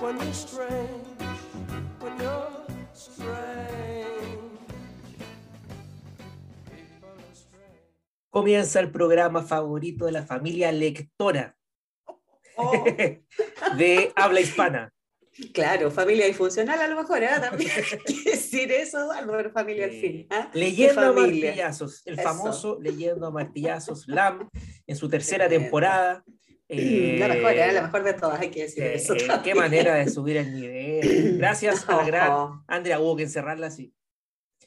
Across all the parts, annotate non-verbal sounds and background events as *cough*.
when you're strange, when you're strange. Comienza el programa favorito de la familia lectora Oh, *laughs* de habla hispana. claro, familia disfuncional a lo mejor, ¿eh? También *laughs* decir eso, pero familia al Eh, fin. ¿ah? Leyendo a martillazos, el Eso. famoso Leyendo a martillazos, LAM, en su tercera Tremendo. temporada. Eh, la mejor, ¿eh? la mejor de todas, hay que decir eh, eso. eh, qué manera de subir el nivel. Gracias *laughs* a la gran. Andrea, hubo que encerrarla así.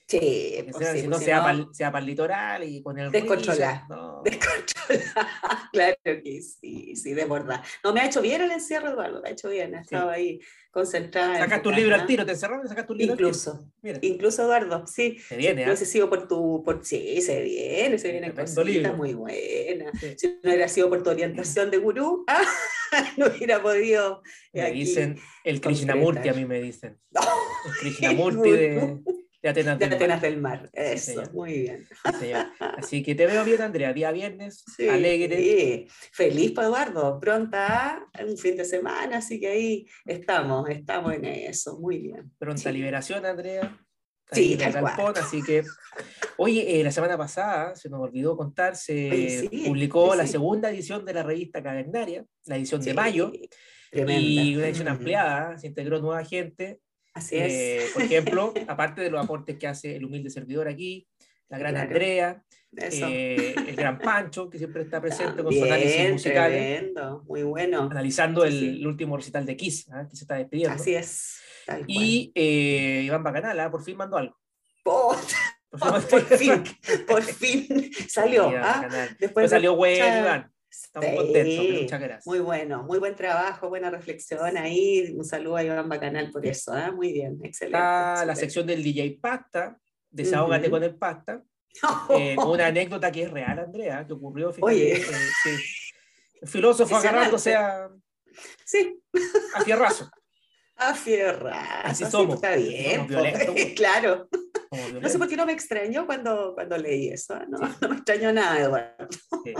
Sí, pues si sí, no, pues se si va no, para el, litoral y con el no. *laughs* descontrolada. *laughs* Claro que sí, sí, de verdad. No, me ha hecho bien el encierro, Eduardo, me ha hecho bien. He estado ahí concentrada. Sacas tu enfocada, libro al ¿ah? tiro, te encerraron y sacas tu libro al Incluso, tiro. Mira, incluso Eduardo, sí. se viene, No ¿ah? sé si sido por tu, por, sí, se viene, se cositas libro. muy buenas. Sí. Si no hubiera sido por tu orientación de gurú, ah, *laughs* no hubiera podido. eh, Me aquí- dicen el. Krishnamurti, a mí me dicen. El Krishnamurti de, de Atenas de del Mar. Atenas del Mar. Eso, señor. muy bien. Sí. Así que te veo bien, Andrea. Día viernes, *laughs* Sí, alegre. Feliz Eduardo, pronta un fin de semana, así que ahí estamos, estamos en eso, muy bien. Pronta Sí. liberación, Andrea. Sí, tal cual. galpón, así que. Oye, eh, la semana pasada, se nos olvidó contar, se sí, publicó sí, la sí. segunda edición de la revista Calendaria, la edición de Sí, mayo, Tremenda. y una edición Mm, ampliada, se integró nueva gente. Así Eh, es. por ejemplo, aparte de los aportes que hace el humilde servidor aquí, la gran Claro. Andrea, eh, el gran Pancho, que siempre está presente con su análisis También, musical, tremendo, muy bueno. analizando Sí, el, sí. el último recital de Kiss, ¿ah? que se está despidiendo. Así es. Y eh, Iván Bacanal, ¿ah? por fin mandó algo. Por Oh, *laughs* por fin, por fin salió. *laughs* Iván ¿ah? Después Pues salió bueno, mucha- Iván. Estamos Sí, contentos. Muchas gracias. Muy bueno, muy buen trabajo, buena reflexión ahí. Un saludo a Iván Bacanal por eso, ¿ah? muy bien, excelente. Está la sección del DJ Pasta, Desahógate Ujú. con el Pasta. *laughs* eh, una anécdota que es real, Andrea, que ocurrió. fíjate, Oye. eh, sí. El filósofo *laughs* agarrándose a, Sí, a fierrazo. *laughs* a fierrazo. Así así somos, Está bien. somos po. violentos. claro. No sé por qué no me extrañó cuando, cuando leí eso. ¿ah? No, no me extrañó nada, Eduardo. Sí.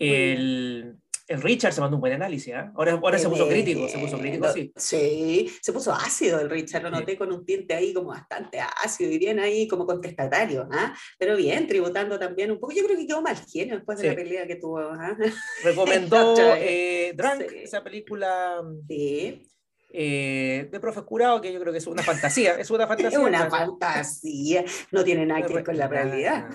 El, el Richard se mandó un buen análisis. ¿ah? Ahora, ahora se puso crítico, se puso crítico, sí. Sí, se puso ácido el Richard, lo noté con un tinte ahí como bastante ácido y bien ahí como contestatario, ¿ah? pero bien, tributando también un poco. Yo creo que quedó mal genio después de Sí. la pelea que tuvo. ¿ah? *laughs* Recomendó *laughs* eh, Drunk, Sí. esa película Sí, eh, de Profe Curado, que yo creo que es una fantasía. Es una *laughs* es fantasía. una pero- fantasía, no tiene nada que ver con la realidad,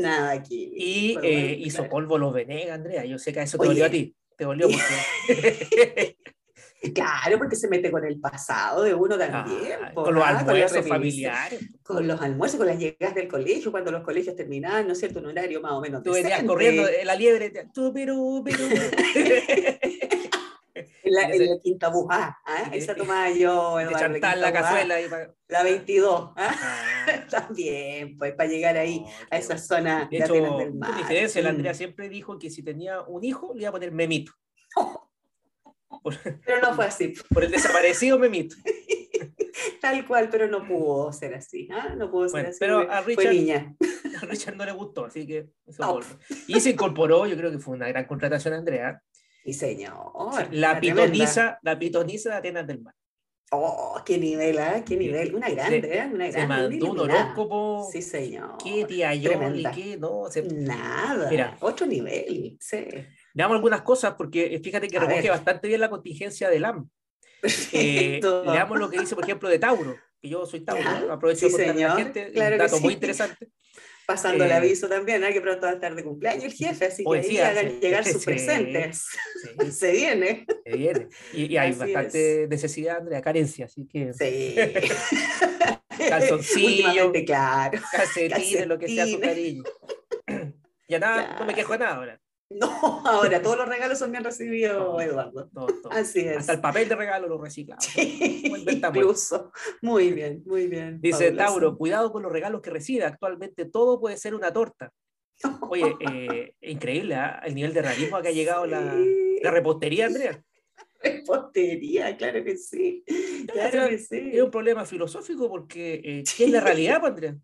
nada ver. Y eh, hizo claro. polvo los Venegas, Andrea. Yo sé que a eso te Oye. dolió a ti. Te dolió porque. *laughs* Claro, porque se mete con el pasado de uno también. Ah, con los almuerzos familiares. con los almuerzos, con las llegadas del colegio, cuando los colegios terminaban, ¿no es cierto? Un horario más o menos Tú venías corriendo la liebre. tú, pero, pero. *laughs* En la, *laughs* en la quinta bujá, ¿ah? Y- esa tomaba yo, de Eduardo, chantar la bujá, cazuela. Y pa- La 22, ¿ah? Ah, *laughs* También, pues, para llegar ahí, no, a esa bueno. zona De de Atenas hecho, del con Mar. diferencia, la. Andrea siempre dijo que si tenía un hijo, le iba a poner Memito. *laughs* Por, Pero no fue así, por el desaparecido Memito. tal cual, pero no pudo ser así, ¿ah? No pudo ser Bueno, así. pero fue- a Richard- niña. A Richard no le gustó, así que eso No. volvió. Y se incorporó, yo creo que fue una gran contratación, Andrea. Sí, señor. La pitoniza, la pitoniza de Atenas del Mar. Oh, qué nivel, ¿ah? Qué nivel. Una grande, ¿eh? Una Se grande. una mandó un horóscopo. Sí, señor. Qué tía Yoli, Tremenda. qué no. se- Nada. Mira. Otro nivel. Sí. Veamos algunas cosas, porque eh, fíjate que recoge bastante bien la contingencia del AM. *laughs* Eh, leamos lo que dice, por ejemplo, de Tauro, que yo soy Tauro, aprovecho sí, de contarle a la señor, gente, claro un dato muy interesante. Pasando el Eh, aviso también, ¿ah? que pronto va a estar de cumpleaños el jefe, así que ahí hagan sí. llegar *laughs* sus presentes. Sí, *laughs* Se viene. se viene. Y, y hay Así bastante necesidad, Andrea, carencia, así que Sí. *laughs* Calzoncillo. Claro. calcetines, lo que sea su cariño. *clears throat* Ya nada, no me quejo de nada ahora. No, *laughs* ahora todos los regalos son bien recibidos, Eduardo. Todo, todo. Así es. Hasta el papel de regalo lo reciclamos. Sí, inventamos. incluso. Muy bien, muy bien. Dice Paula, Tauro, cuidado con los regalos que recibe. Actualmente todo puede ser una torta. Oye, *laughs* eh, increíble ¿ah? el nivel de realismo a que ha llegado la, Sí. la repostería, Andrea. *laughs* Repostería, claro que sí. Claro que sí. Es un problema filosófico porque eh, ¿qué es la realidad, pues, Andrea?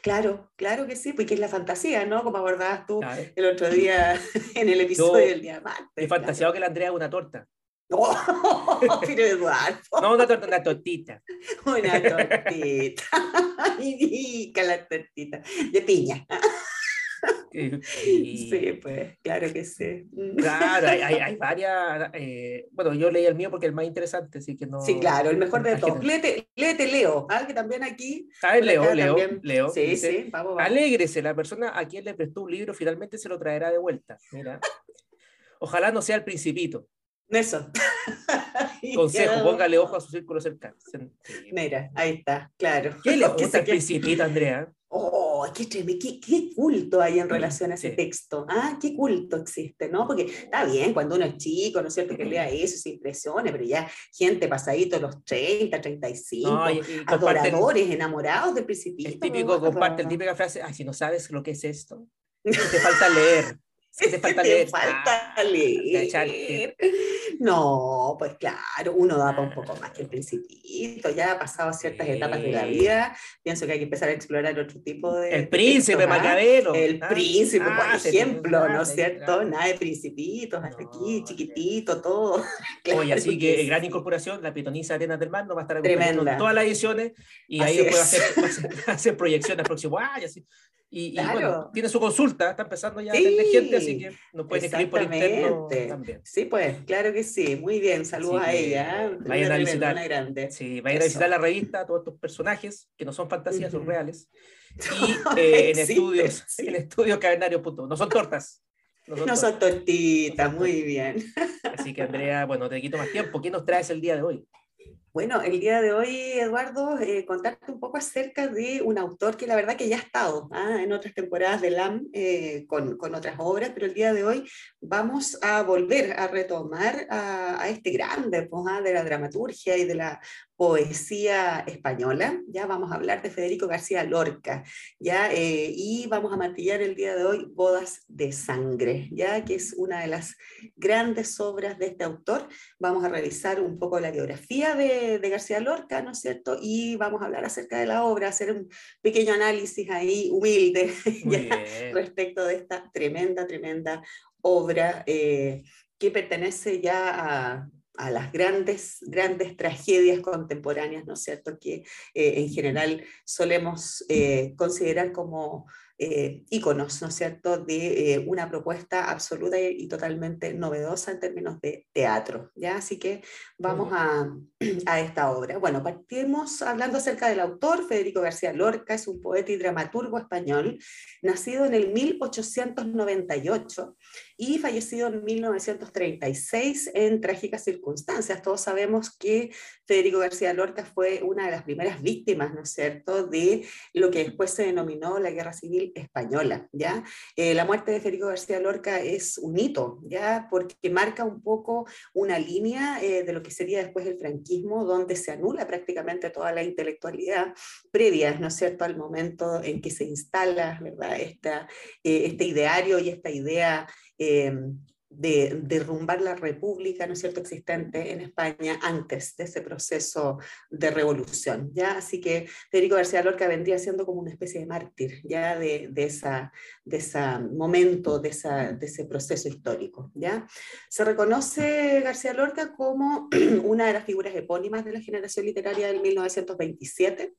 Claro, claro que sí, porque es la fantasía, ¿no? Como abordabas tú Claro. el otro día *laughs* en el episodio Yo del diamante. He fantaseado que la Andrea es una torta. No, *laughs* pero Eduardo, No una torta, una tortita. una tortita. *laughs* Rica la tortita. De piña. *laughs* Sí, pues, claro que sí. Mm. Claro, hay, hay, *laughs* hay varias. eh, bueno, yo leí el mío porque es el más interesante, así que no. Sí, claro, el mejor de todos. Léete, léete Leo, ah, que también aquí. Ah, Leo, Leo, también. Leo. Sí, dice, sí, vamos, vamos. Alégrese, la persona a quien le prestó un libro finalmente se lo traerá de vuelta. Mira. Ojalá no sea el principito. Eso. *laughs* Consejo, póngale ojo a su círculo cercano. Mira, ahí está, claro. ¿Qué le gusta el principito, Andrea? Oh, qué, treme- qué, qué culto hay en relación a ese texto. Ah, qué culto existe, ¿no? Porque está bien cuando uno es chico, ¿no es cierto? Que lea eso, se impresione, pero ya gente pasadito los 30, 35, No, y- y adoradores, enamorados del principito. El típico comparte, la típica frase, ay, si no sabes lo que es esto, te falta leer. Que te falta Te leer. falta Ah, leer. No, pues claro, uno da un poco más que el principito, ya ha pasado ciertas etapas de la Sí. vida, pienso que hay que empezar a explorar otro tipo de... El príncipe textos, ¿ah? El Ah, príncipe, ah, por se- ejemplo, ¿no es ah, cierto? claro. Nada de principitos, hasta aquí, No, chiquitito, todo. *laughs* Oye, Claro así que sí. gran incorporación, la pitonisa Arenas del Mar nos va a estar en todas las ediciones y Así ahí es. hacer, hacer, hacer proyecciones próximo año. Así. Y, y Claro. bueno, tiene su consulta, está empezando ya a Sí, atender gente, así que nos pueden escribir por interno también. Sí, pues, claro que sí, muy bien, saludos a ella. ¿eh? vayan a visitar. grande. Sí, vayan a visitar la revista, todos estos personajes que no son fantasías, son Ujú. reales. *laughs* Y eh, en estudios, sí. en estudios cavernario. No son tortas. No son No son tortitas, son muy bien. Así que Andrea, bueno, te quito más tiempo. ¿Qué nos traes el día de hoy? Bueno, el día de hoy, Eduardo, eh, contarte un poco acerca de un autor que la verdad que ya ha estado ¿ah? en otras temporadas de LAM eh, con, otras obras, pero el día de hoy vamos a volver a retomar a, a este grande pues, ¿ah? de la dramaturgia y de la poesía española. Ya vamos a hablar de Federico García Lorca, ya eh, y vamos a martillar el día de hoy Bodas de Sangre, ya que es una de las grandes obras de este autor. Vamos a revisar un poco la biografía de, de García Lorca, ¿no es cierto? Y vamos a hablar acerca de la obra, hacer un pequeño análisis ahí humilde *laughs* ya, respecto de esta tremenda, tremenda obra eh, que pertenece ya a, a las grandes, grandes tragedias contemporáneas, ¿no es cierto? Que eh, en general solemos eh, considerar como eh, íconos, ¿no es cierto?, de eh, una propuesta absoluta y, y totalmente novedosa en términos de teatro, ¿ya? Así que vamos a, *clears throat* a esta obra. Bueno, partimos hablando acerca del autor, Federico García Lorca, es un poeta y dramaturgo español, nacido en el 1898 y fallecido en 1936 en trágicas circunstancias. Todos sabemos que Federico García Lorca fue una de las primeras víctimas, ¿no es cierto?, de lo que después se denominó la Guerra Civil Española, ¿ya? Eh, la muerte de Federico García Lorca es un hito, ¿ya? Porque marca un poco una línea eh, de lo que sería después el franquismo, donde se anula prácticamente toda la intelectualidad previa, ¿no es cierto?, al momento en que se instala, ¿verdad?, esta, eh, este ideario y esta idea eh, de derrumbar la república, ¿no es cierto?, existente en España antes de ese proceso de revolución, ¿ya? Así que Federico García Lorca vendría siendo como una especie de mártir, ¿ya?, de, de, esa, de ese momento, de, esa, de ese proceso histórico, ¿ya? Se reconoce García Lorca como *clears throat* una de las figuras epónimas de la generación literaria del 1927,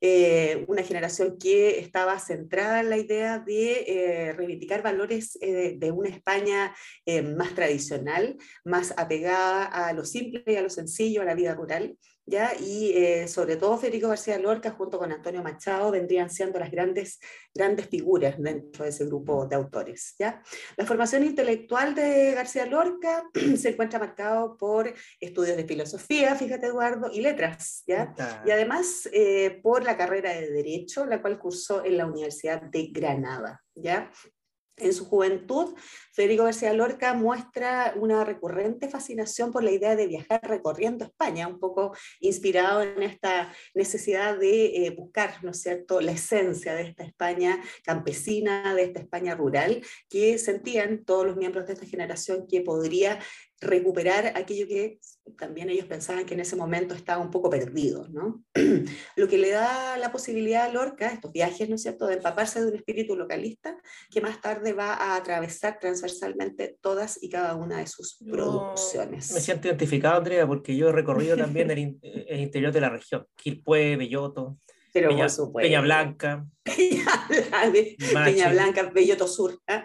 eh, una generación que estaba centrada en la idea de eh, reivindicar valores eh, de una España eh, más tradicional, más apegada a lo simple y a lo sencillo, a la vida rural. ¿Ya? Y eh, sobre todo Federico García Lorca junto con Antonio Machado vendrían siendo las grandes, grandes figuras dentro de ese grupo de autores. ¿ya? La formación intelectual de García Lorca *clears throat* se encuentra marcado por estudios de filosofía, fíjate Eduardo, y letras. ¿ya? Y además eh, por la carrera de Derecho, la cual cursó en la Universidad de Granada. ¿ya? En su juventud, Federico García Lorca muestra una recurrente fascinación por la idea de viajar recorriendo España, un poco inspirado en esta necesidad de eh, buscar, ¿no es cierto?, la esencia de esta España campesina, de esta España rural, que sentían todos los miembros de esta generación que podría recuperar aquello que también ellos pensaban que en ese momento estaba un poco perdido, ¿no? *clears throat* Lo que le da la posibilidad a Lorca, estos viajes, ¿no es cierto?, de empaparse de un espíritu localista que más tarde va a atravesar transversalmente todas y cada una de sus producciones. Me siento identificado, Andrea, porque yo he recorrido también el, *laughs* el interior de la región, Quilpué, Belloto, Pero Peña, por supuesto. Peña Blanca, *laughs* Peña Blanca, Belloto Sur, ¿eh?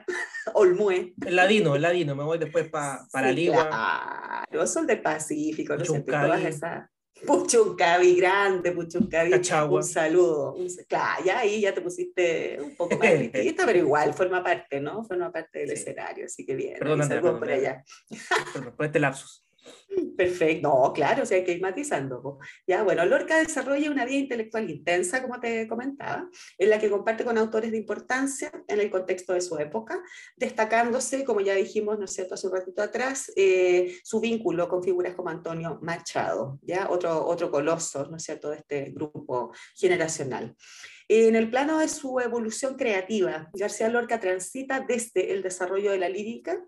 Olmué. el Ladino, el Ladino, me voy después pa- para Sí, Ligua. Claro, son del Pacífico, ¿no Puchuncaví. Todas esas. Puchuncaví, grande Puchuncaví. Cachagua. Un saludo. Un- claro, ya ahí ya te pusiste un poco más *laughs* riquita, pero igual forma parte, ¿no? Forma parte del Sí. escenario, así que bien. Perdón, Andrea, perdón, por allá. Por, por este lapsus. Perfecto, claro, o sea, hay que ir matizando. Ya, bueno, Lorca desarrolla una vida intelectual intensa, como te comentaba, en la que comparte con autores de importancia en el contexto de su época, destacándose, como ya dijimos, ¿no es cierto?, hace un ratito atrás, eh, su vínculo con figuras como Antonio Machado, ya, otro, otro coloso, ¿no es cierto?, de este grupo generacional. En el plano de su evolución creativa, García Lorca transita desde el desarrollo de la lírica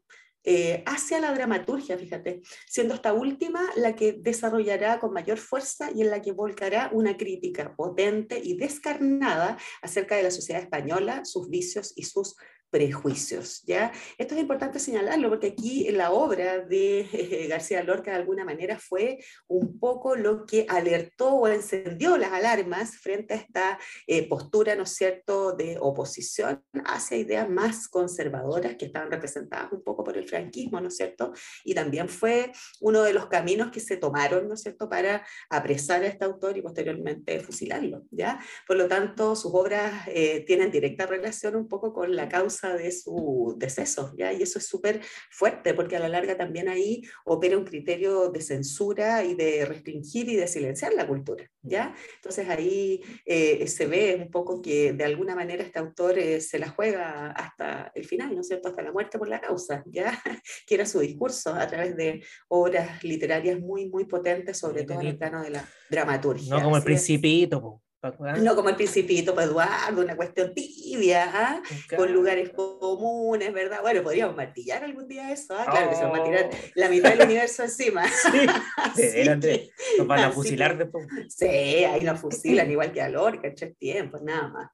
eh, hacia la dramaturgia, fíjate, siendo esta última la que desarrollará con mayor fuerza y en la que volcará una crítica potente y descarnada acerca de la sociedad española, sus vicios y sus prejuicios. ¿ya? Esto es importante señalarlo porque aquí la obra de *laughs* eh, García Lorca de alguna manera fue un poco lo que alertó o encendió las alarmas frente a esta eh, postura, ¿no es cierto?, de oposición hacia ideas más conservadoras que estaban representadas un poco por el franquismo, ¿no es cierto? Y también fue uno de los caminos que se tomaron, ¿no es cierto?, para apresar a este autor y posteriormente fusilarlo, ¿ya? Por lo tanto, sus obras eh, tienen directa relación un poco con la causa de su deceso, ¿ya? Y eso es súper fuerte porque a la larga también ahí opera un criterio de censura y de restringir y de silenciar la cultura, ¿ya? Entonces ahí eh, se ve un poco que de alguna manera este autor eh, se la juega hasta el final, ¿no es cierto? Hasta la muerte por la causa, ¿ya? *laughs* Que era su discurso a través de obras literarias muy, muy potentes, sobre todo en el plano de la dramaturgia. No como el principito. No como el principito, pues Eduardo, una cuestión tibia, ¿ah? con lugares comunes, ¿verdad? Bueno, podríamos martillar algún día eso, ¿ah? Claro que se va a tirar Oh, la mitad del universo encima. *laughs* sí. *laughs* Que- Nos van a fusilar después. Sí, ahí nos fusilan igual que a Lorca en tres tiempos, nada más.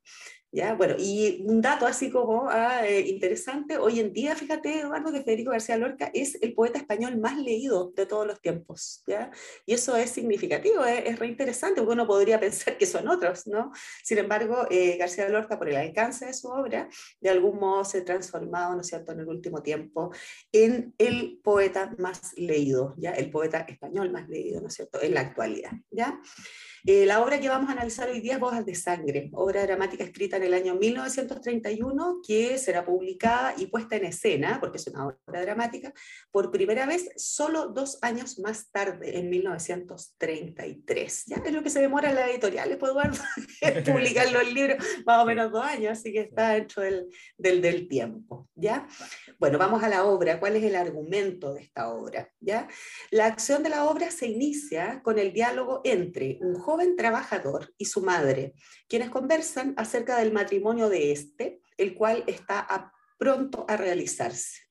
¿Ya? Bueno, y un dato así como ah, eh, interesante, hoy en día, fíjate, Eduardo, que Federico García Lorca es el poeta español más leído de todos los tiempos, ¿ya? Y eso es significativo, es, es re interesante, porque uno podría *laughs* pensar que son otros, ¿no? Sin embargo, eh, García Lorca, por el alcance de su obra, de algún modo se ha transformado, ¿no es cierto?, en el último tiempo en el poeta más leído, ¿ya? El poeta español más leído, ¿no es cierto?, en la actualidad, ¿ya? Eh, la obra que vamos a analizar hoy día es Bodas de Sangre, obra dramática escrita en el año 1931 que será publicada y puesta en escena, porque es una obra dramática, por primera vez solo dos años más tarde, en 1933. Ya es lo que se demora en las editoriales, pues Eduardo, *laughs* en publicar los libros, más o menos dos años, así que está dentro del, del, del tiempo. ¿ya? Bueno, vamos a la obra. ¿Cuál es el argumento de esta obra? ¿ya? La acción de la obra se inicia con el diálogo entre un joven trabajador y su madre, quienes conversan acerca del matrimonio de este, el cual está pronto a realizarse.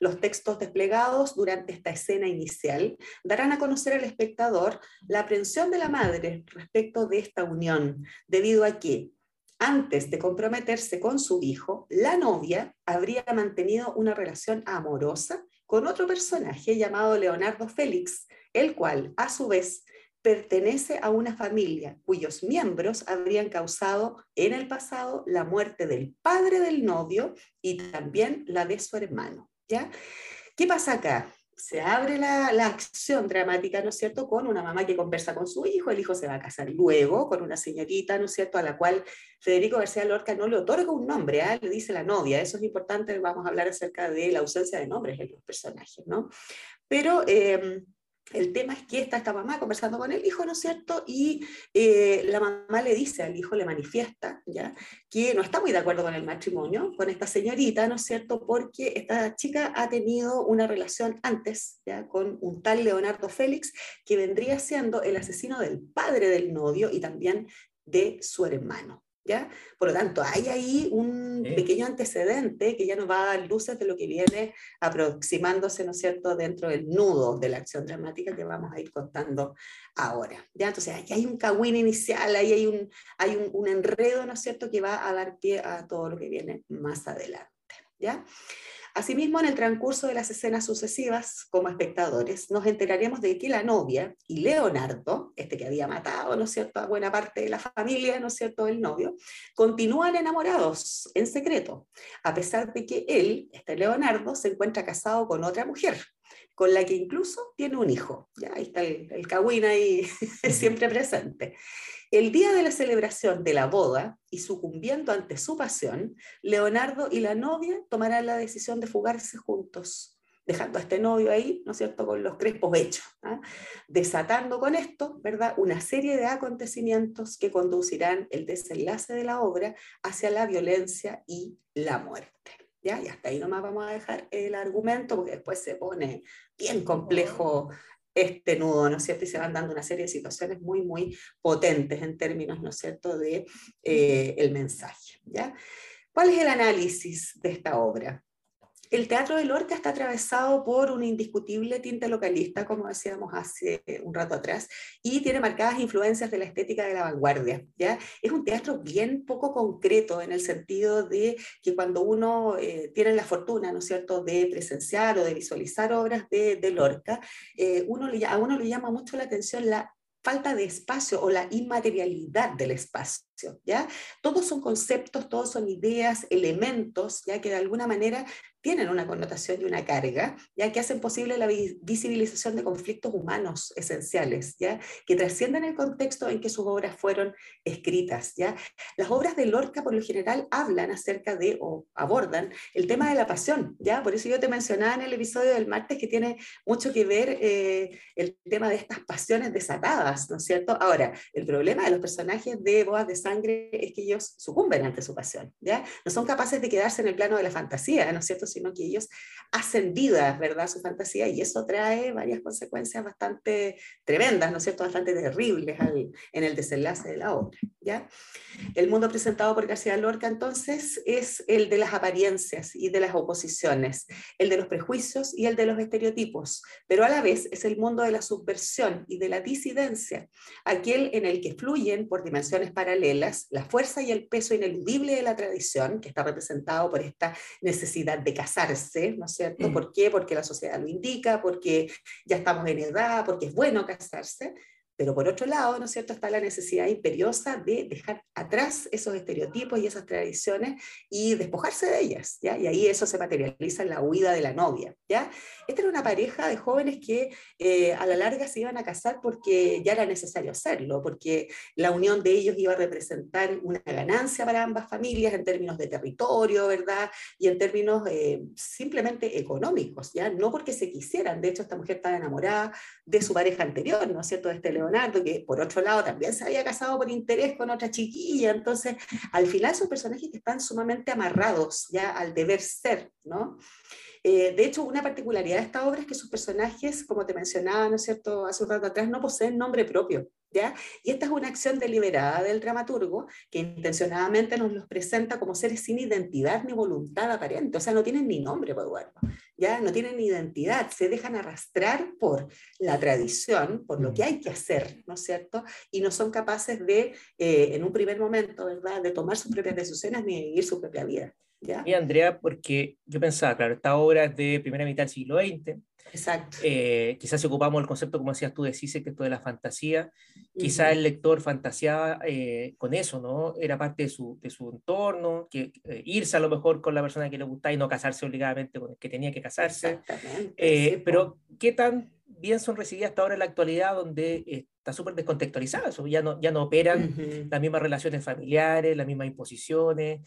Los textos desplegados durante esta escena inicial darán a conocer al espectador la aprensión de la madre respecto de esta unión, debido a que antes de comprometerse con su hijo, la novia habría mantenido una relación amorosa con otro personaje llamado Leonardo Félix, el cual, a su vez, pertenece a una familia cuyos miembros habrían causado en el pasado la muerte del padre del novio y también la de su hermano. ¿ya? ¿Qué pasa acá? Se abre la, la, acción dramática, ¿no es cierto?, con una mamá que conversa con su hijo, el hijo se va a casar luego con una señorita, ¿no es cierto?, a la cual Federico García Lorca no le otorga un nombre, ¿eh? le dice la novia, eso es importante, vamos a hablar acerca de la ausencia de nombres en los personajes, ¿no? Pero... Eh, El tema es que está esta mamá conversando con el hijo, ¿no es cierto? Y eh, la mamá le dice al hijo, le manifiesta, ¿ya? Que no está muy de acuerdo con el matrimonio, con esta señorita, ¿no es cierto? Porque esta chica ha tenido una relación antes, ¿ya? Con un tal Leonardo Félix, que vendría siendo el asesino del padre del novio y también de su hermano. Por lo tanto, hay ahí un pequeño antecedente que ya nos va a dar luces de lo que viene aproximándose, ¿no es cierto?, dentro del nudo de la acción dramática que vamos a ir contando ahora, ¿ya? Entonces, aquí hay un cagüín inicial, ahí hay un, hay un, un enredo, ¿no es cierto?, que va a dar pie a todo lo que viene más adelante, Asimismo, en el transcurso de las escenas sucesivas, como espectadores, nos enteraremos de que la novia y Leonardo, este que había matado, ¿no es a buena parte de la familia, ¿no cierto?, del novio, continúan enamorados en secreto, a pesar de que él, este Leonardo, se encuentra casado con otra mujer, con la que incluso tiene un hijo. Ya ahí está el, el ahí *laughs* siempre presente. El día de la celebración de la boda y sucumbiendo ante su pasión, Leonardo y la novia tomarán la decisión de fugarse juntos, dejando a este novio ahí, ¿no es cierto?, con los crespos hechos, ¿ah? desatando con esto, ¿verdad?, una serie de acontecimientos que conducirán el desenlace de la obra hacia la violencia y la muerte. ¿Ya? Y hasta ahí nomás vamos a dejar el argumento, porque después se pone bien complejo este nudo, ¿no es cierto? Y se van dando una serie de situaciones muy, muy potentes en términos, ¿no es cierto?, de eh, el mensaje, ¿ya? ¿Cuál es el análisis de esta obra? El teatro de Lorca está atravesado por un indiscutible tinte localista, como decíamos hace un rato atrás, y tiene marcadas influencias de la estética de la vanguardia. ¿ya? Es un teatro bien poco concreto en el sentido de que cuando uno eh, tiene la fortuna, ¿no es cierto?, de presenciar o de visualizar obras de, Lorca, eh, uno a uno le llama mucho la atención la falta de espacio o la inmaterialidad del espacio, ¿ya? Todos son conceptos, todos son ideas, elementos, ya que de alguna manera tienen una connotación y una carga, ya que hacen posible la visibilización de conflictos humanos esenciales, ya que trascienden el contexto en que sus obras fueron escritas, ya. Las obras de Lorca por lo general hablan acerca de o abordan el tema de la pasión, ya. Por eso yo te mencionaba en el episodio del martes que tiene mucho que ver eh, el tema de estas pasiones desatadas, ¿no es cierto? Ahora, el problema de los personajes de Boas de Sangre es que ellos sucumben ante su pasión, ya. No son capaces de quedarse en el plano de la fantasía, ¿no es cierto? sino que ellos hacen vida, ¿verdad?, su fantasía y eso trae varias consecuencias bastante tremendas, ¿no es cierto?, bastante terribles en el desenlace de la obra, ¿ya? El mundo presentado por García Lorca entonces es el de las apariencias y de las oposiciones, el de los prejuicios y el de los estereotipos, pero a la vez es el mundo de la subversión y de la disidencia, aquel en el que fluyen por dimensiones paralelas la fuerza y el peso ineludible de la tradición, que está representado por esta necesidad de casarse, ¿no es cierto? Mm. ¿Por qué? Porque la sociedad lo indica, porque ya estamos en edad, porque es bueno casarse, pero por otro lado, ¿no es cierto?, está la necesidad imperiosa de dejar atrás esos estereotipos y esas tradiciones y despojarse de ellas, ¿ya? Y ahí eso se materializa en la huida de la novia, ¿ya? Esta era una pareja de jóvenes que eh, a la larga se iban a casar porque ya era necesario hacerlo, porque la unión de ellos iba a representar una ganancia para ambas familias en términos de territorio, ¿verdad? Y en términos eh, simplemente económicos, ¿ya? No porque se quisieran, de hecho esta mujer estaba enamorada de su pareja anterior, ¿no es cierto?, de este León Que por otro lado también se había casado por interés con otra chiquilla, entonces al final son personajes que están sumamente amarrados ya al deber ser, ¿no? Eh, de hecho, una particularidad de esta obra es que sus personajes, como te mencionaba, ¿no es cierto?, hace un rato atrás, no poseen nombre propio, ¿ya? Y esta es una acción deliberada del dramaturgo que intencionadamente nos los presenta como seres sin identidad ni voluntad aparente, o sea, no tienen ni nombre, Eduardo, ¿ya? No tienen identidad, se dejan arrastrar por la tradición, por lo que hay que hacer, ¿no es cierto? Y no son capaces de, eh, en un primer momento, ¿verdad?, de tomar sus propias decisiones ni vivir su propia vida. Y Andrea, porque yo pensaba, claro, esta obra es de primera mitad del siglo XX. Exacto. Eh, quizás si ocupamos el concepto, como decías tú, de Cise, que esto de la fantasía, quizás el lector fantaseaba eh, con eso, ¿no? Era parte de su, de su entorno, que eh, irse a lo mejor con la persona que le gustaba y no casarse obligadamente con el que tenía que casarse. pero, ¿qué tan bien son recibidas hasta ahora en la actualidad, donde está súper descontextualizado eso? Ya no, ya no operan las mismas relaciones familiares, las mismas imposiciones,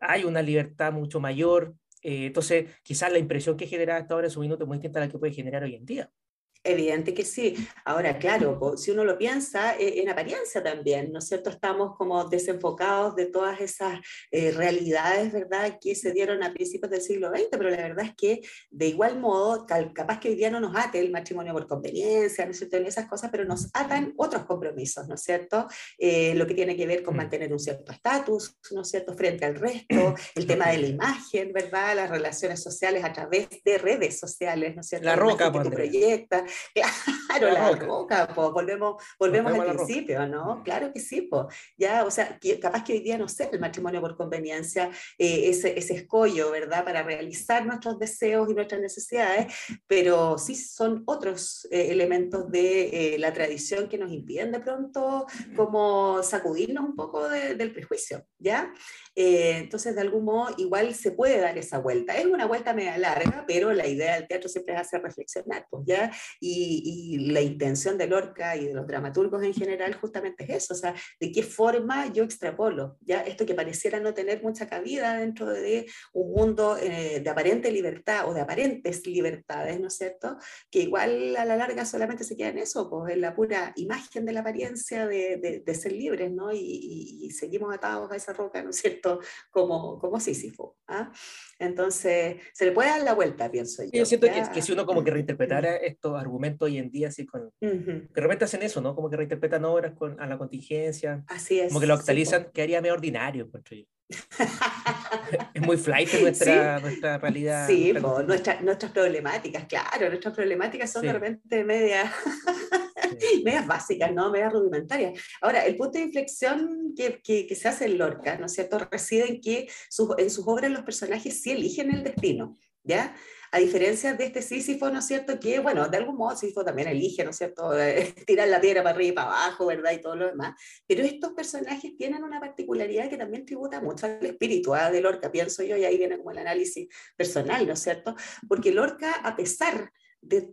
hay una libertad mucho mayor. Eh, entonces, quizás la impresión que genera hasta ahora en su minuto es muy distinta a la que puede generar hoy en día. Evidente que sí. Ahora, claro, si uno lo piensa, eh, en apariencia también, ¿no es cierto? Estamos como desenfocados de todas esas eh, realidades, ¿verdad?, que se dieron a principios del siglo XX, pero la verdad es que de igual modo, capaz que hoy día no nos ate el matrimonio por conveniencia, ¿no es cierto?, en esas cosas, pero nos atan otros compromisos, ¿no es cierto? Eh, lo que tiene que ver con mm. mantener un cierto estatus, ¿no es cierto?, frente al resto, el tema de la imagen, ¿verdad?, las relaciones sociales a través de redes sociales, ¿no es cierto? La, roca, que proyecta *laughs* Claro, la, roca, volvemos, volvemos, al principio, ¿no? Claro que sí, pues. Ya, o sea, capaz que hoy día no sé el matrimonio por conveniencia, eh, ese, ese escollo, ¿verdad? Para realizar nuestros deseos y nuestras necesidades, pero sí son otros eh, elementos de eh, la tradición que nos impiden de pronto como sacudirnos un poco del prejuicio, ¿ya? entonces, de algún modo, igual se puede dar esa vuelta. Es una vuelta media larga, pero la idea del teatro siempre es hacer reflexionar, pues, ¿ya? y, la intención de Lorca y de los dramaturgos en general justamente es eso, o sea, de qué forma yo extrapolo, ya esto que pareciera no tener mucha cabida dentro de un mundo eh, de aparente libertad o de aparentes libertades, ¿no es cierto? Que igual a la larga solamente se queda en eso, pues en la pura imagen de la apariencia de, de, ser libres, ¿no? Y, y, seguimos atados a esa roca, ¿no es cierto? Como, como Sísifo. ¿ah? Entonces, se le puede dar la vuelta, pienso yo. yo siento que, que, si uno como que reinterpretara estos argumentos hoy en día, así con... Que de repente hacen eso, ¿no? Como que reinterpretan obras con, a la contingencia. Así es. Como que lo actualizan, que haría medio ordinario, *laughs* es muy flight nuestra, nuestra realidad. Sí, nuestra nuestras problemáticas, claro, nuestras problemáticas son de repente medias, *laughs* medias básicas, ¿no? Medias rudimentarias. Ahora, el punto de inflexión que, que, se hace en Lorca, ¿no es cierto?, reside en que en sus obras los personajes sí eligen el destino, ¿ya? A diferencia de este Sísifo, ¿no es cierto? Que, bueno, de algún modo Sísifo también elige, ¿no es cierto? *laughs* tirar la tierra para arriba y para abajo, ¿verdad? Y todo lo demás. Pero estos personajes tienen una particularidad que también tributa mucho al espíritu ¿ah? de Lorca, pienso yo, y ahí viene como el análisis personal, ¿no es cierto? Porque Lorca, a pesar de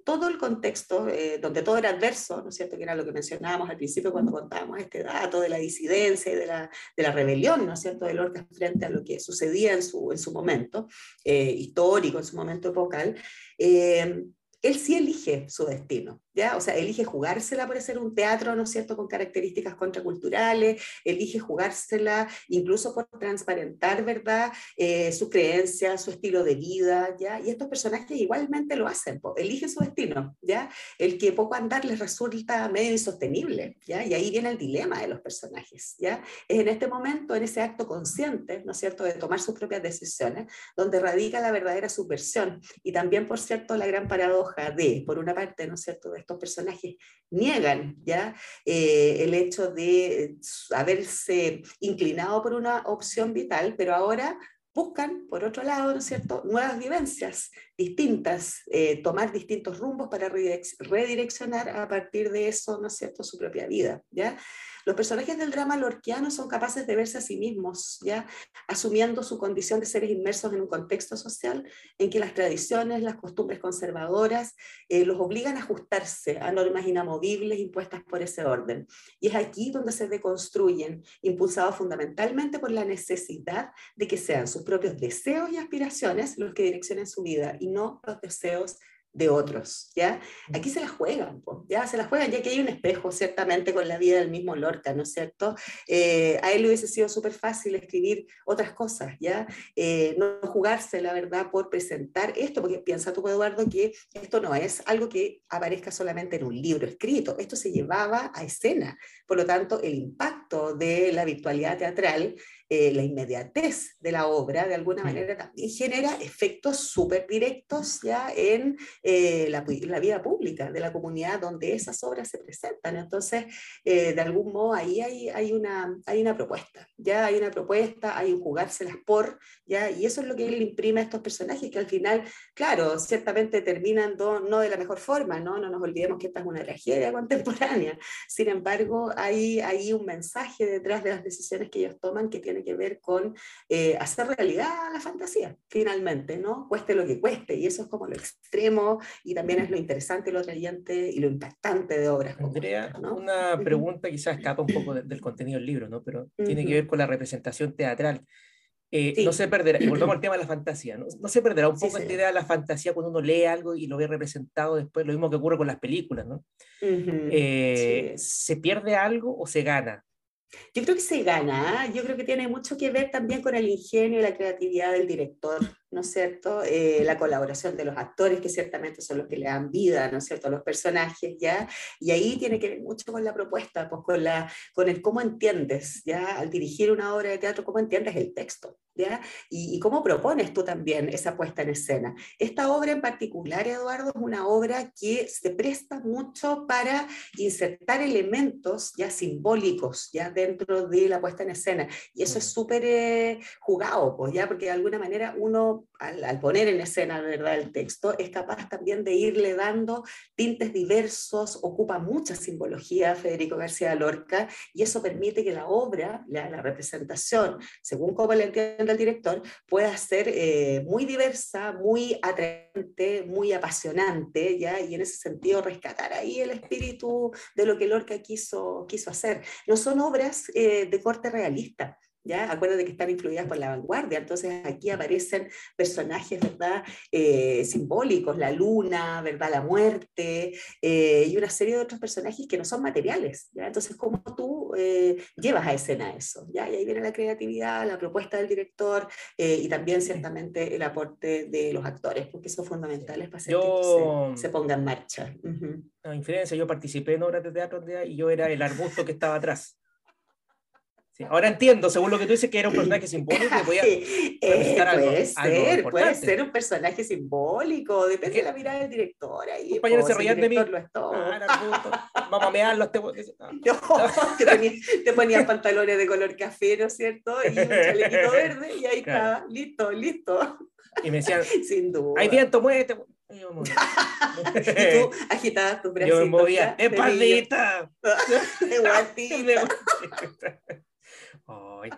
todo el contexto, eh, donde todo era adverso, ¿no es cierto?, que era lo que mencionábamos al principio cuando contábamos este dato de la disidencia y de la, de la rebelión, ¿no es cierto?, de Lorca frente a lo que sucedía en su, en su momento eh, histórico, en su momento epocal, eh, él sí elige su destino. ¿Ya? O sea, elige jugársela por ser un teatro, ¿no es cierto?, con características contraculturales, elige jugársela incluso por transparentar, ¿verdad?, eh, su creencia, su estilo de vida, ¿ya? Y estos personajes igualmente lo hacen, eligen su destino, ¿ya? El que poco andar les resulta medio insostenible, ¿ya? Y ahí viene el dilema de los personajes, ¿ya? Es en este momento, en ese acto consciente, ¿no es cierto?, de tomar sus propias decisiones, donde radica la verdadera subversión y también, por cierto, la gran paradoja de, por una parte, ¿no es cierto?, de estos personajes niegan ya eh, el hecho de haberse inclinado por una opción vital, pero ahora buscan, por otro lado, ¿no es cierto?, nuevas vivencias distintas, eh, tomar distintos rumbos para redireccionar a partir de eso, ¿no es cierto?, su propia vida, ¿ya? Los personajes del drama lorquiano son capaces de verse a sí mismos, ya asumiendo su condición de seres inmersos en un contexto social en que las tradiciones, las costumbres conservadoras eh, los obligan a ajustarse a normas inamovibles impuestas por ese orden. Y es aquí donde se deconstruyen, impulsados fundamentalmente por la necesidad de que sean sus propios deseos y aspiraciones los que direccionen su vida y no los deseos de otros, ¿ya? Aquí se la juegan, ya se la juegan, ya que hay un espejo ciertamente con la vida del mismo Lorca, ¿no es cierto? Eh, a él le hubiese sido súper fácil escribir otras cosas, ¿ya? Eh, no jugarse, la verdad, por presentar esto, porque piensa tú, Eduardo, que esto no es algo que aparezca solamente en un libro escrito, esto se llevaba a escena, por lo tanto, el impacto de la virtualidad teatral eh, la inmediatez de la obra, de alguna manera, también genera efectos súper directos ya en eh, la, la, vida pública de la comunidad donde esas obras se presentan. Entonces, eh, de algún modo, ahí hay, hay, una, hay una propuesta, ya hay una propuesta, hay un jugárselas por, ya, y eso es lo que él imprime a estos personajes, que al final, claro, ciertamente terminan no de la mejor forma, ¿no? No nos olvidemos que esta es una tragedia *laughs* contemporánea. Sin embargo, hay, hay un mensaje detrás de las decisiones que ellos toman que tiene que ver con eh, hacer realidad la fantasía, finalmente, ¿no? Cueste lo que cueste, y eso es como lo extremo y también es lo interesante, lo atrayente y lo impactante de obras. Andrea, una pregunta quizás escapa un poco del contenido del libro, ¿no? Pero tiene que ver con la representación teatral. Eh, Sí. No se perderá, y volvemos al tema de la fantasía, ¿no? No se perderá un Sí, poco esta señor. idea de la fantasía cuando uno lee algo y lo ve representado después, lo mismo que ocurre con las películas, ¿no? Ujú, Eh, sí. ¿Se pierde algo o se gana? Yo creo que se gana, ¿ah? yo creo que tiene mucho que ver también con el ingenio y la creatividad del director, ¿no es cierto? Eh, la colaboración de los actores, que ciertamente son los que le dan vida, ¿no es cierto?, a los personajes, ¿ya? Y ahí tiene que ver mucho con la propuesta, pues con, la, con el cómo entiendes, ¿ya? Al dirigir una obra de teatro, cómo entiendes el texto, ¿ya? Y, y cómo propones tú también esa puesta en escena. Esta obra en particular, Eduardo, es una obra que se presta mucho para insertar elementos ya simbólicos, ya dentro de la puesta en escena. Y eso es súper eh, jugado, pues ya, porque de alguna manera uno, al, poner en escena, ¿verdad?, el texto, es capaz también de irle dando tintes diversos, ocupa mucha simbología Federico García Lorca, y eso permite que la obra, la, la representación, según como le entiende el director, pueda ser eh, muy diversa, muy atraente, muy apasionante, ¿ya? y en ese sentido rescatar ahí el espíritu de lo que Lorca quiso, quiso hacer. No son obras eh, de corte realista, ¿Ya? Acuérdate que están influidas por la vanguardia, entonces aquí aparecen personajes, ¿verdad? Eh, simbólicos, la luna, ¿verdad? La muerte, eh, y una serie de otros personajes que no son materiales, ¿ya? Entonces, ¿cómo tú eh, llevas a escena eso? ¿ya? Y ahí viene la creatividad, la propuesta del director eh, y también ciertamente el aporte de los actores, porque son fundamentales para hacer Yo- que se, se ponga en marcha. Ujú. A inferencia, yo participé en obras de teatro y yo era el arbusto que estaba atrás. Sí, ahora entiendo, según lo que tú dices, que era un personaje simbólico. *laughs* Eh, algo- puede algo ser, puede ser un personaje simbólico, depende de la mirada del director. Ahí, compañeros po, se reían de mí. lo es todo. Ah, vamos a mearlo este... *laughs* te, ponía, te ponían pantalones de color café, ¿no es cierto? Y un chalequito *laughs* verde, y ahí Claro. estaba, listo, listo, Y me decían, sin duda. hay viento, muévete. Y tú agitabas tus bracitos. Yo me movía, ¡espaldita! De guatita. Ay,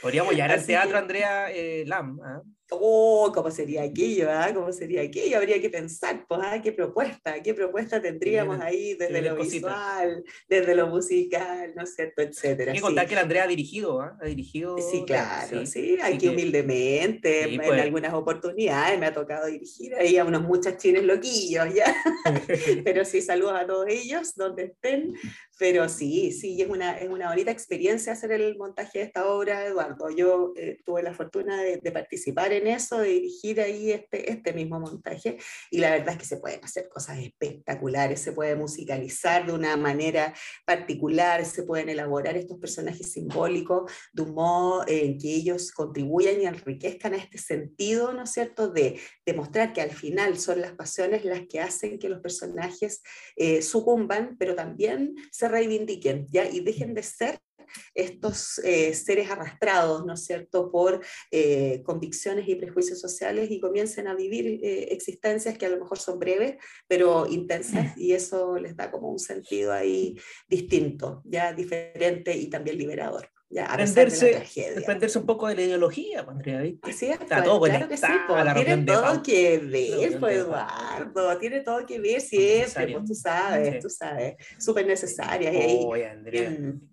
podríamos llegar al teatro Andrea eh, Lam. ¿ah? Oh, ¿cómo sería aquello? ah? ¿Cómo sería aquello? Habría que pensar, pues, ah, ¿qué propuesta? ¿Qué propuesta tendríamos ahí desde lo visual, desde lo musical, ¿no es cierto? Etcétera. Hay que sí. contar que la Andrea ha dirigido, ¿ah? Ha dirigido. Sí, claro, sí, sí aquí que- humildemente, Sí, en pues. algunas oportunidades me ha tocado dirigir ahí a unos muchachines loquillos, ¿ya? *laughs* *laughs* pero sí, saludos a todos ellos, donde estén, pero sí, sí, es una, es una bonita experiencia hacer el montaje de esta obra, Eduardo. Yo eh, tuve la fortuna de, de participar en eso, de dirigir ahí este, este mismo montaje, y la verdad es que se pueden hacer cosas espectaculares, se puede musicalizar de una manera particular, se pueden elaborar estos personajes simbólicos de un modo en que ellos contribuyan y enriquezcan a este sentido, ¿no es cierto?, de demostrar que al final son las pasiones las que hacen que los personajes eh, sucumban, pero también se reivindiquen, ¿ya? Y dejen de ser estos eh, seres arrastrados, ¿no es cierto?, por eh, convicciones y prejuicios sociales y comiencen a vivir eh, existencias que a lo mejor son breves, pero intensas, y eso les da como un sentido ahí distinto, ya diferente y también liberador, ya a de Desprenderse, un poco de la ideología, pues, Andrea, ¿viste? Así es, Está pues, todo claro que sí, pues, tiene todo que ver, pues. Eduardo, tiene todo que ver siempre, pues tú sabes, Sí. tú sabes, súper necesaria. y Oye, Andrea, bien-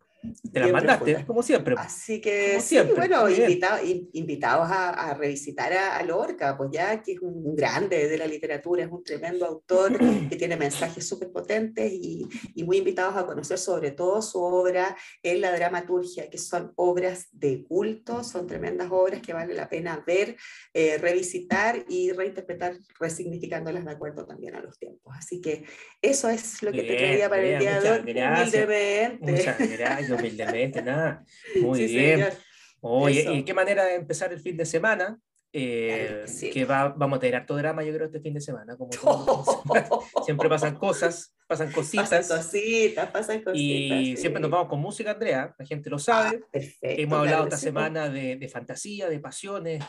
te la bien mandaste, como siempre. Así que sí, siempre, bueno, bien. in- invitados a, a revisitar a, a Lorca, pues ya que es un grande de la literatura, es un tremendo autor que tiene mensajes súper potentes y, y muy invitados a conocer sobre todo su obra en la dramaturgia, que son obras de culto, son tremendas obras que vale la pena ver, eh, revisitar y reinterpretar, resignificándolas de acuerdo también a los tiempos. Así que eso es lo que te Bien, traía para el Andrea, día de hoy, humildemente. Muchas gracias, *laughs* humildemente, nada. Muy Sí, bien. señor. Oye, Eso. ¿y qué manera de empezar el fin de semana? Eh, Claro que sí. que va, vamos a tener harto drama, yo creo, este fin de semana. Como de *laughs* semana. Siempre pasan cosas, pasan Pasan cositas. cositas, pasan cositas. Y sí. siempre nos vamos con música, Andrea, la gente lo Ah, sabe. perfecto. Hemos hablado claro esta sí, semana de, de fantasía, de pasiones,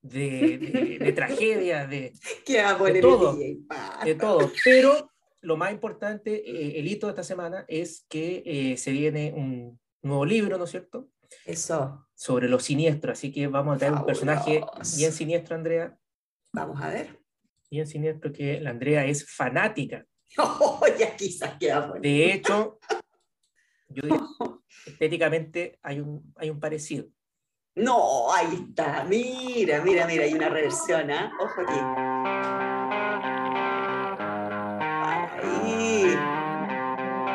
de, de, de *laughs* tragedia, de, pues. ¿Qué va a poner el todo, de todo. Pero lo más importante, eh, el hito de esta semana es que eh, se viene un nuevo libro, ¿no es cierto? Eso, Sobre lo siniestro. Así que vamos a traer un personaje bien siniestro, Andrea. vamos a ver. Bien siniestro, que la Andrea es fanática. ya quizás poner. De hecho, yo diría, *laughs* estéticamente hay un, hay un parecido. No, ahí está. Mira, mira, mira, hay una reversión, ¿ah? Ojo aquí.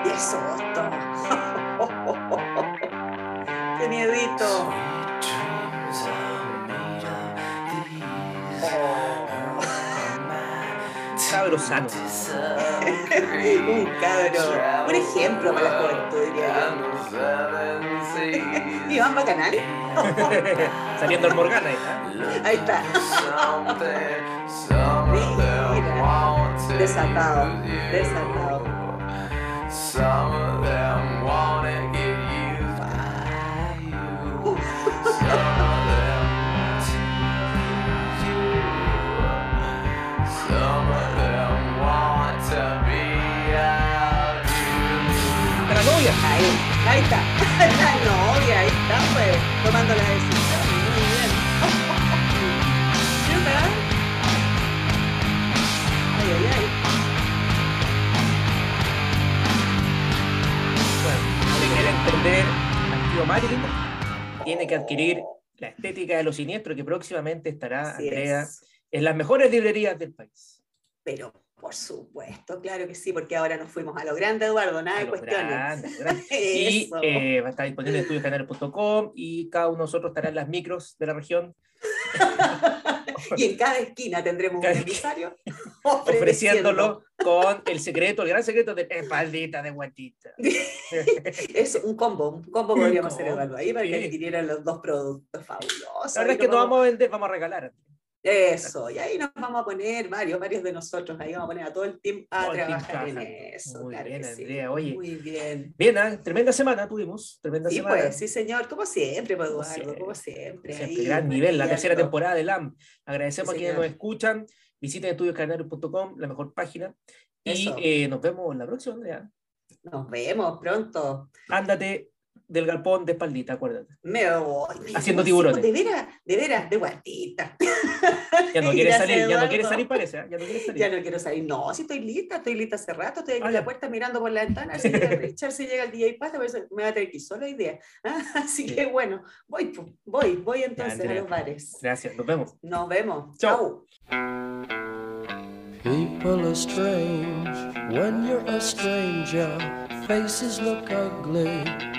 Y eso, esto. *laughs* Qué miedito. Oh. Cabro sano. *laughs* Un cabro. Un ejemplo para la juventud, diría yo. *laughs* Iván Bacanal. Saliendo el Morgana ahí, ¿ah? Ahí está. Desatado, desatado. Some of them wanna get used by you. Some of them use you. Some of them want to be out you. Para la novia. Ahí, ahí está. *laughs* La novia, ahí está, pues, tomando la entender activo marketing, tiene que adquirir la estética de lo siniestro que próximamente estará, Así Andrea, es. en las mejores librerías del país. Pero, por supuesto, claro que sí, porque ahora nos fuimos a lo grande, Eduardo, nada A de cuestiones. grande, *laughs* grande. Y eh, va a estar disponible en estudioscanales.com y cada uno de nosotros estará en las micros de la región Y en cada esquina tendremos Cada un emisario *laughs* ofreciéndolo con el secreto, el gran secreto de espaldita de guatita. *laughs* Es un combo, un combo podríamos hacer, Eduardo, ahí para que adquirieran los dos productos fabulosos. La verdad es que no vamos a vender, vamos a regalar. Eso, y ahí nos vamos a poner varios, varios de nosotros, ahí vamos a poner a todo el team a Todo team trabajar en eso. Muy claro bien, sí. Andrea, oye. Muy bien. Bien, ¿ah? tremenda semana tuvimos, tremenda Sí, semana. pues, sí, señor, como siempre, pues, Como Eduardo, siempre. como siempre. Siempre ahí, gran nivel, la tercera temporada de LAM. Agradecemos Sí, a quienes nos escuchan. Visiten estudioscanarios.com, la mejor página. Y eh, nos vemos la próxima, Andrea. Nos vemos pronto. Ándate del galpón de espaldita, acuérdate. Me voy. Haciendo Sí, tiburones. De veras, de veras, de guatita. *laughs* Ya no quiere Gracias, salir, ya no Eduardo. quiere salir, parece. ¿ah? Ya no quiere salir. Ya no quiero salir. No, si estoy lista, estoy lista hace rato, estoy aquí en la puerta mirando por la ventana, a si llega Richard, si llega el DJ Pata, pero eso me va a tener que ir día. Ah, *laughs* Así Sí. que bueno, voy, pues, voy, voy entonces a los bares. Gracias, nos vemos. Nos vemos. Chao. Chau. People are strange when you're a stranger. Faces look ugly